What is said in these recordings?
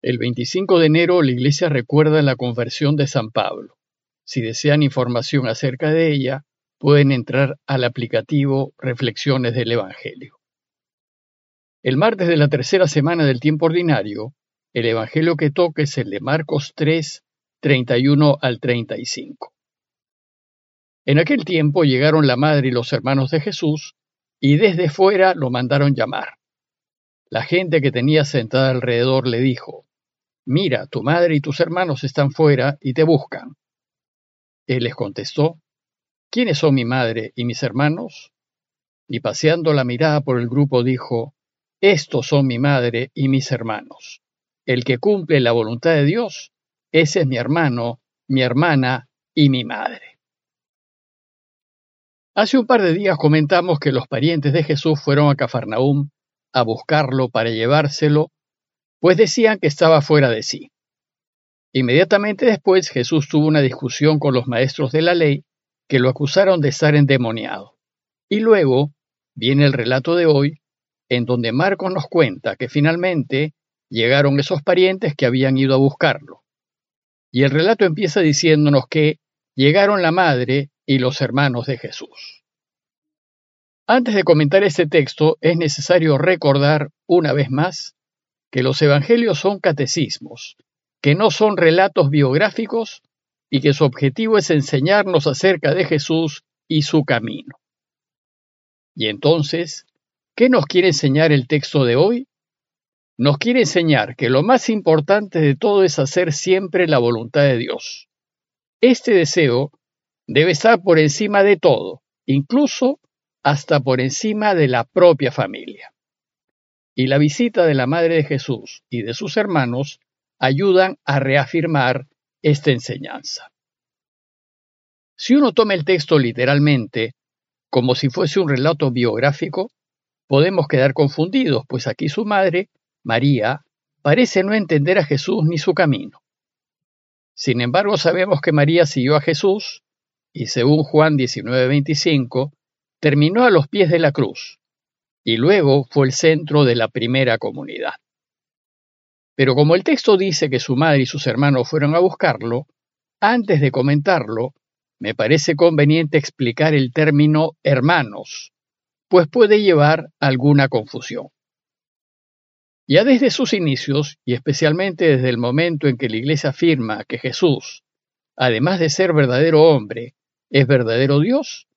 El 25 de enero la Iglesia recuerda la conversión de San Pablo. Si desean información acerca de ella, pueden entrar al aplicativo Reflexiones del Evangelio. El martes de la tercera semana del tiempo ordinario, el Evangelio que toca es el de Marcos 3, 31 al 35. En aquel tiempo llegaron la madre y los hermanos de Jesús, y desde fuera lo mandaron llamar. La gente que tenía sentada alrededor le dijo, Mira, tu madre y tus hermanos están fuera y te buscan. Él les contestó, ¿quiénes son mi madre y mis hermanos? Y paseando la mirada por el grupo dijo, estos son mi madre y mis hermanos. El que cumple la voluntad de Dios, ese es mi hermano, mi hermana y mi madre. Hace un par de días comentamos que los parientes de Jesús fueron a Cafarnaúm a buscarlo para llevárselo pues decían que estaba fuera de sí. Inmediatamente después Jesús tuvo una discusión con los maestros de la ley que lo acusaron de estar endemoniado. Y luego viene el relato de hoy, en donde Marcos nos cuenta que finalmente llegaron esos parientes que habían ido a buscarlo. Y el relato empieza diciéndonos que llegaron la madre y los hermanos de Jesús. Antes de comentar este texto, es necesario recordar una vez más que los evangelios son catecismos, que no son relatos biográficos y que su objetivo es enseñarnos acerca de Jesús y su camino. Y entonces, ¿qué nos quiere enseñar el texto de hoy? Nos quiere enseñar que lo más importante de todo es hacer siempre la voluntad de Dios. Este deseo debe estar por encima de todo, incluso hasta por encima de la propia familia y la visita de la Madre de Jesús y de sus hermanos ayudan a reafirmar esta enseñanza. Si uno toma el texto literalmente, como si fuese un relato biográfico, podemos quedar confundidos, pues aquí su madre, María, parece no entender a Jesús ni su camino. Sin embargo, sabemos que María siguió a Jesús y según Juan 19:25, terminó a los pies de la cruz, y luego fue el centro de la primera comunidad. Pero como el texto dice que su madre y sus hermanos fueron a buscarlo, antes de comentarlo, me parece conveniente explicar el término hermanos, pues puede llevar alguna confusión. Ya desde sus inicios, y especialmente desde el momento en que la Iglesia afirma que Jesús, además de ser verdadero hombre, es verdadero Dios,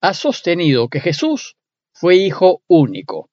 ha sostenido que Jesús fue hijo único.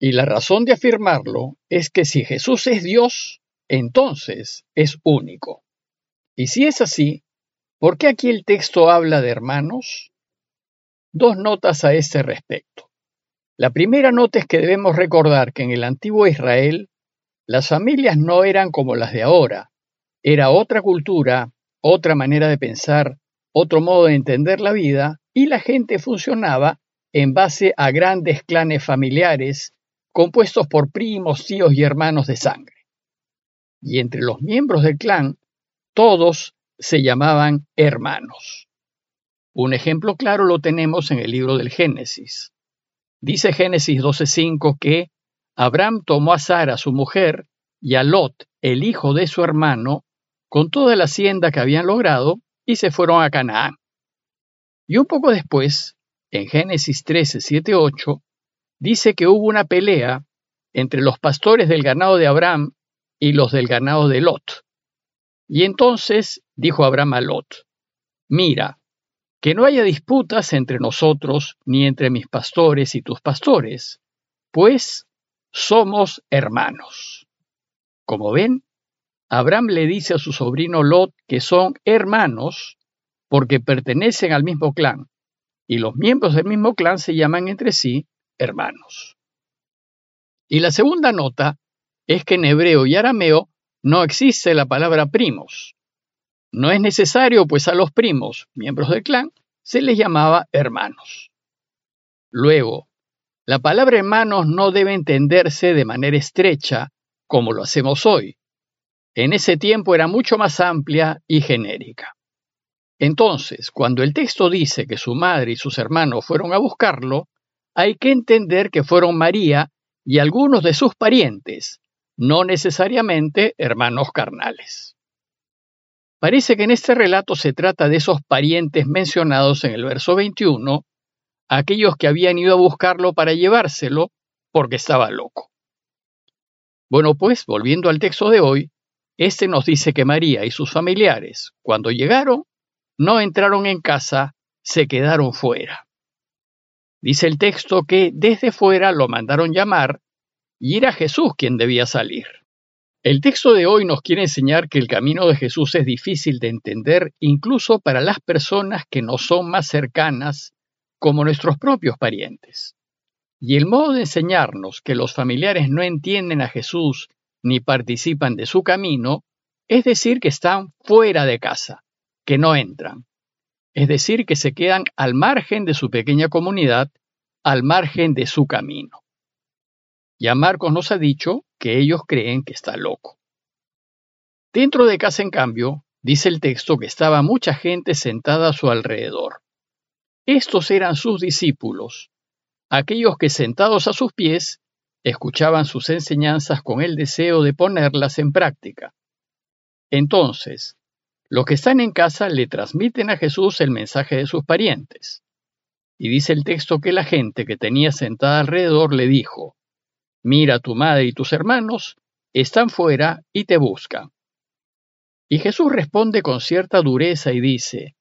Y la razón de afirmarlo es que si Jesús es Dios, entonces es único. Y si es así, ¿por qué aquí el texto habla de hermanos? Dos notas a este respecto. La primera nota es que debemos recordar que en el antiguo Israel las familias no eran como las de ahora. Era otra cultura, otra manera de pensar, otro modo de entender la vida y la gente funcionaba en base a grandes clanes familiares compuestos por primos, tíos y hermanos de sangre. Y entre los miembros del clan, todos se llamaban hermanos. Un ejemplo claro lo tenemos en el libro del Génesis. Dice Génesis 12:5 que Abraham tomó a Sara, su mujer, y a Lot, el hijo de su hermano, con toda la hacienda que habían logrado, y se fueron a Canaán. Y un poco después, en Génesis 13, 7, 8, dice que hubo una pelea entre los pastores del ganado de Abraham y los del ganado de Lot. Y entonces dijo Abraham a Lot, mira, que no haya disputas entre nosotros ni entre mis pastores y tus pastores, pues somos hermanos. Como ven, Abraham le dice a su sobrino Lot que son hermanos porque pertenecen al mismo clan, y los miembros del mismo clan se llaman entre sí hermanos. Y la segunda nota es que en hebreo y arameo no existe la palabra primos. No es necesario, pues a los primos, miembros del clan, se les llamaba hermanos. Luego, la palabra hermanos no debe entenderse de manera estrecha como lo hacemos hoy. En ese tiempo era mucho más amplia y genérica. Entonces, cuando el texto dice que su madre y sus hermanos fueron a buscarlo, hay que entender que fueron María y algunos de sus parientes, no necesariamente hermanos carnales. Parece que en este relato se trata de esos parientes mencionados en el verso 21, aquellos que habían ido a buscarlo para llevárselo porque estaba loco. Bueno, pues, volviendo al texto de hoy, este nos dice que María y sus familiares, cuando llegaron, no entraron en casa, se quedaron fuera. Dice el texto que desde fuera lo mandaron llamar y era Jesús quien debía salir. El texto de hoy nos quiere enseñar que el camino de Jesús es difícil de entender incluso para las personas que no son más cercanas como nuestros propios parientes. Y el modo de enseñarnos que los familiares no entienden a Jesús ni participan de su camino es decir que están fuera de casa, que no entran. Es decir, que se quedan al margen de su pequeña comunidad, al margen de su camino. Ya Marcos nos ha dicho que ellos creen que está loco. Dentro de casa, en cambio, dice el texto que estaba mucha gente sentada a su alrededor. Estos eran sus discípulos, aquellos que sentados a sus pies escuchaban sus enseñanzas con el deseo de ponerlas en práctica. Entonces, los que están en casa le transmiten a Jesús el mensaje de sus parientes. Y dice el texto que la gente que tenía sentada alrededor le dijo, Mira, tu madre y tus hermanos están fuera y te buscan. Y Jesús responde con cierta dureza y dice,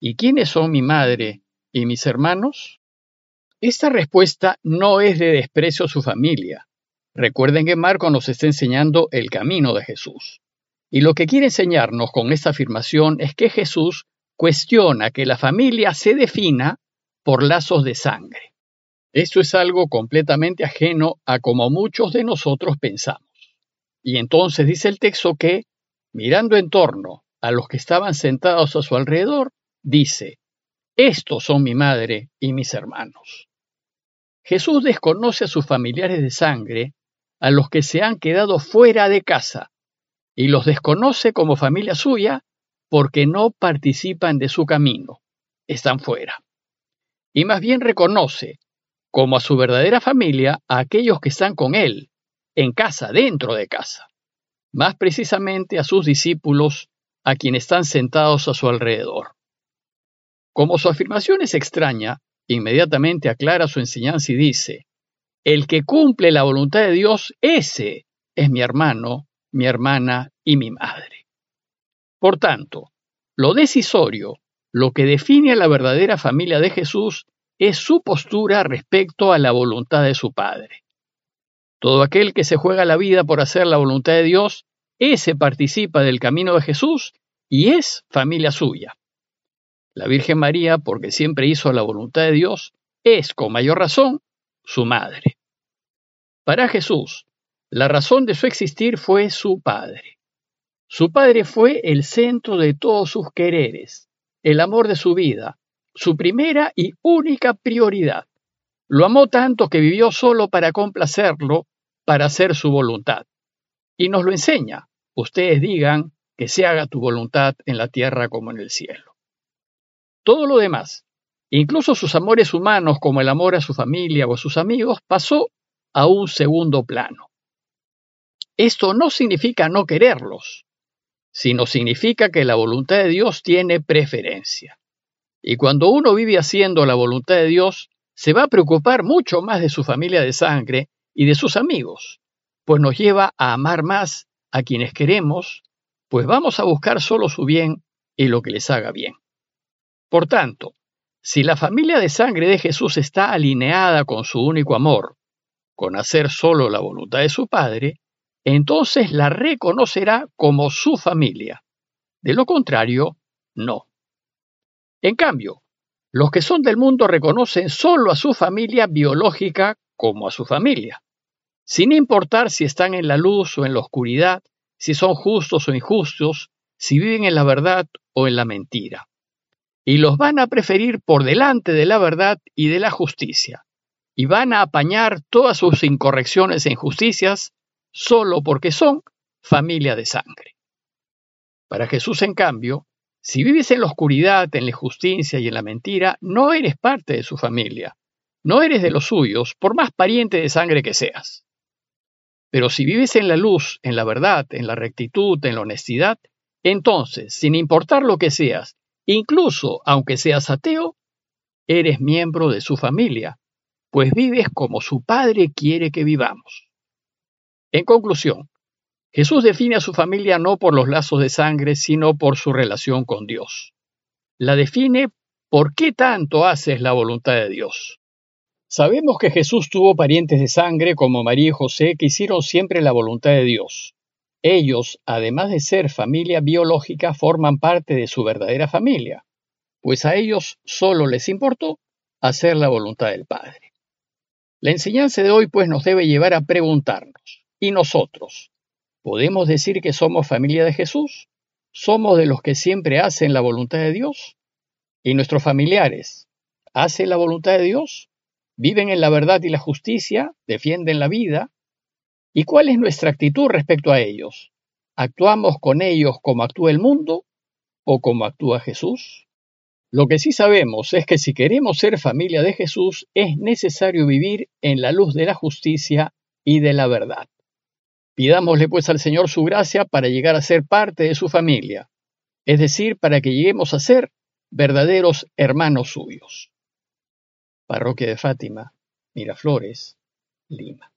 ¿Y quiénes son mi madre y mis hermanos? Esta respuesta no es de desprecio a su familia. Recuerden que Marco nos está enseñando el camino de Jesús. Y lo que quiere enseñarnos con esta afirmación es que Jesús cuestiona que la familia se defina por lazos de sangre. Esto es algo completamente ajeno a como muchos de nosotros pensamos. Y entonces dice el texto que, mirando en torno a los que estaban sentados a su alrededor, dice, estos son mi madre y mis hermanos. Jesús desconoce a sus familiares de sangre, a los que se han quedado fuera de casa, y los desconoce como familia suya porque no participan de su camino, están fuera. Y más bien reconoce como a su verdadera familia a aquellos que están con él, en casa, dentro de casa, más precisamente a sus discípulos, a quienes están sentados a su alrededor. Como su afirmación es extraña, inmediatamente aclara su enseñanza y dice, el que cumple la voluntad de Dios, ese es mi hermano, mi hermana y mi madre. Por tanto, lo decisorio, lo que define a la verdadera familia de Jesús, es su postura respecto a la voluntad de su Padre. Todo aquel que se juega la vida por hacer la voluntad de Dios, ese participa del camino de Jesús y es familia suya. La Virgen María, porque siempre hizo la voluntad de Dios, es con mayor razón su madre. Para Jesús, la razón de su existir fue su Padre. Su Padre fue el centro de todos sus quereres, el amor de su vida, su primera y única prioridad. Lo amó tanto que vivió solo para complacerlo, para hacer su voluntad. Y nos lo enseña. Ustedes digan que se haga tu voluntad en la tierra como en el cielo. Todo lo demás, incluso sus amores humanos como el amor a su familia o a sus amigos, pasó a un segundo plano. Esto no significa no quererlos, sino significa que la voluntad de Dios tiene preferencia. Y cuando uno vive haciendo la voluntad de Dios, se va a preocupar mucho más de su familia de sangre y de sus amigos, pues nos lleva a amar más a quienes queremos, pues vamos a buscar solo su bien y lo que les haga bien. Por tanto, si la familia de sangre de Jesús está alineada con su único amor, con hacer solo la voluntad de su Padre, entonces la reconocerá como su familia. De lo contrario, no. En cambio, los que son del mundo reconocen solo a su familia biológica como a su familia, sin importar si están en la luz o en la oscuridad, si son justos o injustos, si viven en la verdad o en la mentira. Y los van a preferir por delante de la verdad y de la justicia, y van a apañar todas sus incorrecciones e injusticias solo porque son familia de sangre. Para Jesús, en cambio, si vives en la oscuridad, en la injusticia y en la mentira, no eres parte de su familia, no eres de los suyos, por más pariente de sangre que seas. Pero si vives en la luz, en la verdad, en la rectitud, en la honestidad, entonces, sin importar lo que seas, incluso aunque seas ateo, eres miembro de su familia, pues vives como su Padre quiere que vivamos. En conclusión, Jesús define a su familia no por los lazos de sangre, sino por su relación con Dios. La define por qué tanto haces la voluntad de Dios. Sabemos que Jesús tuvo parientes de sangre como María y José que hicieron siempre la voluntad de Dios. Ellos, además de ser familia biológica, forman parte de su verdadera familia, pues a ellos solo les importó hacer la voluntad del Padre. La enseñanza de hoy pues nos debe llevar a preguntarnos, ¿y nosotros? ¿Podemos decir que somos familia de Jesús? ¿Somos de los que siempre hacen la voluntad de Dios? ¿Y nuestros familiares hacen la voluntad de Dios? viven en la verdad y la justicia, defienden la vida. ¿Y cuál es nuestra actitud respecto a ellos? ¿Actuamos con ellos como actúa el mundo o como actúa Jesús? Lo que sí sabemos es que si queremos ser familia de Jesús es necesario vivir en la luz de la justicia y de la verdad. Pidámosle pues al Señor su gracia para llegar a ser parte de su familia, es decir, para que lleguemos a ser verdaderos hermanos suyos. Parroquia de Fátima, Miraflores, Lima.